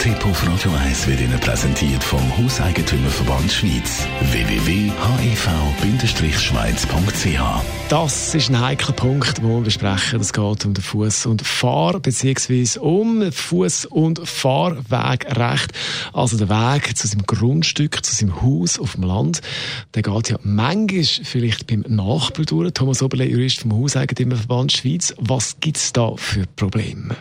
Wohntipp auf Radio 1 wird Ihnen präsentiert vom Hauseigentümerverband Schweiz. www.hev-schweiz.ch Das ist ein heikler Punkt, den wir besprechen. Es geht um den Fuß- und Fahr- bzw. um Fuß- und Fahrwegrecht. Also der Weg zu seinem Grundstück, zu seinem Haus auf dem Land. Der geht ja manchmal vielleicht beim Nachbar durch. Thomas Oberle, Jurist vom Hauseigentümerverband Schweiz. Was gibt es da für Probleme?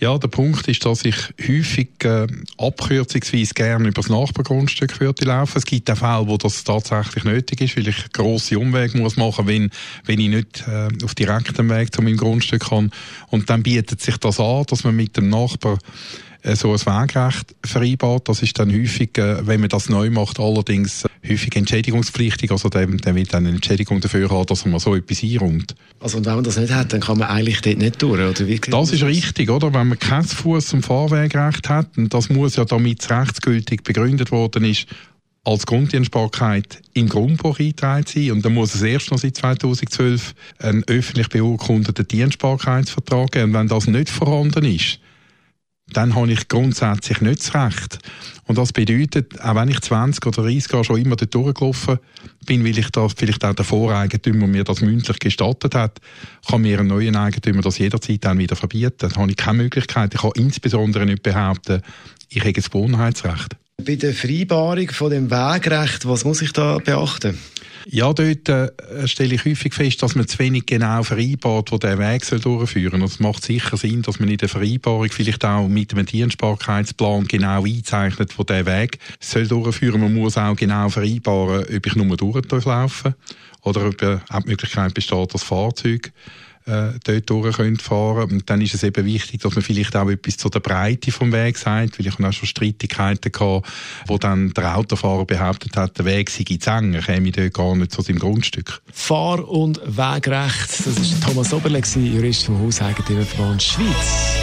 Ja, der Punkt ist, dass ich häufig äh, abkürzungsweise gerne über das Nachbargrundstück würde laufen. Es gibt auch Fälle, wo das tatsächlich nötig ist, weil ich grosse Umwege muss machen, wenn wenn ich nicht äh, auf direktem Weg zu meinem Grundstück kann. Und dann bietet sich das an, dass man mit dem Nachbar so ein Wegrecht vereinbart. Das ist dann häufig, äh, wenn man das neu macht, allerdings äh, häufig entschädigungspflichtig. Also der, der wird dann eine Entschädigung dafür haben, dass man so etwas einräumt. Also und wenn man das nicht hat, dann kann man eigentlich dort nicht durch, oder wie? Das ist richtig, oder? Wenn man kein Fuß- und Fahrwegrecht hat, und das muss ja damit es rechtsgültig begründet worden ist, als Grunddienstbarkeit im Grundbuch eingetragen sein. Und dann muss es erst noch seit 2012 einen öffentlich beurkundeten Dienstbarkeitsvertrag geben. Und wenn das nicht vorhanden ist, dann habe ich grundsätzlich nicht das Recht. Und das bedeutet, auch wenn ich 20 oder 30 Jahre schon immer dort durchgelaufen bin, weil ich da vielleicht auch der Voreigentümer mir das mündlich gestattet hat, kann mir ein neuer Eigentümer das jederzeit dann wieder verbieten. Da habe ich keine Möglichkeit. Ich kann insbesondere nicht behaupten, ich habe das Gewohnheitsrecht. Bei der Vereinbarung von dem Wegrecht, was muss ich da beachten? Ja, dort äh, stelle ich häufig fest, dass man zu wenig genau vereinbart, wo der Weg soll durchführen soll. Es macht sicher Sinn, dass man in der Vereinbarung vielleicht auch mit einem Dienstbarkeitsplan genau einzeichnet, wo der Weg soll durchführen. Man muss auch genau vereinbaren, ob ich nur durchlaufen oder ob äh, auch die Möglichkeit besteht, das Fahrzeug äh, dort durch fahren können. Und dann ist es eben wichtig, dass man vielleicht auch etwas zu der Breite vom Weg sagt, weil ich habe auch schon Streitigkeiten gehabt, wo dann der Autofahrer behauptet hat, der Weg sei zu eng, er käme dort gar nicht zu seinem Grundstück. Fahr- und Wegrecht, das ist Thomas Oberle, Jurist vom Hauseigentümerverband Schweiz.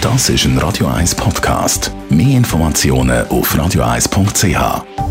Das ist ein Radio 1 Podcast. Mehr Informationen auf radio1.ch.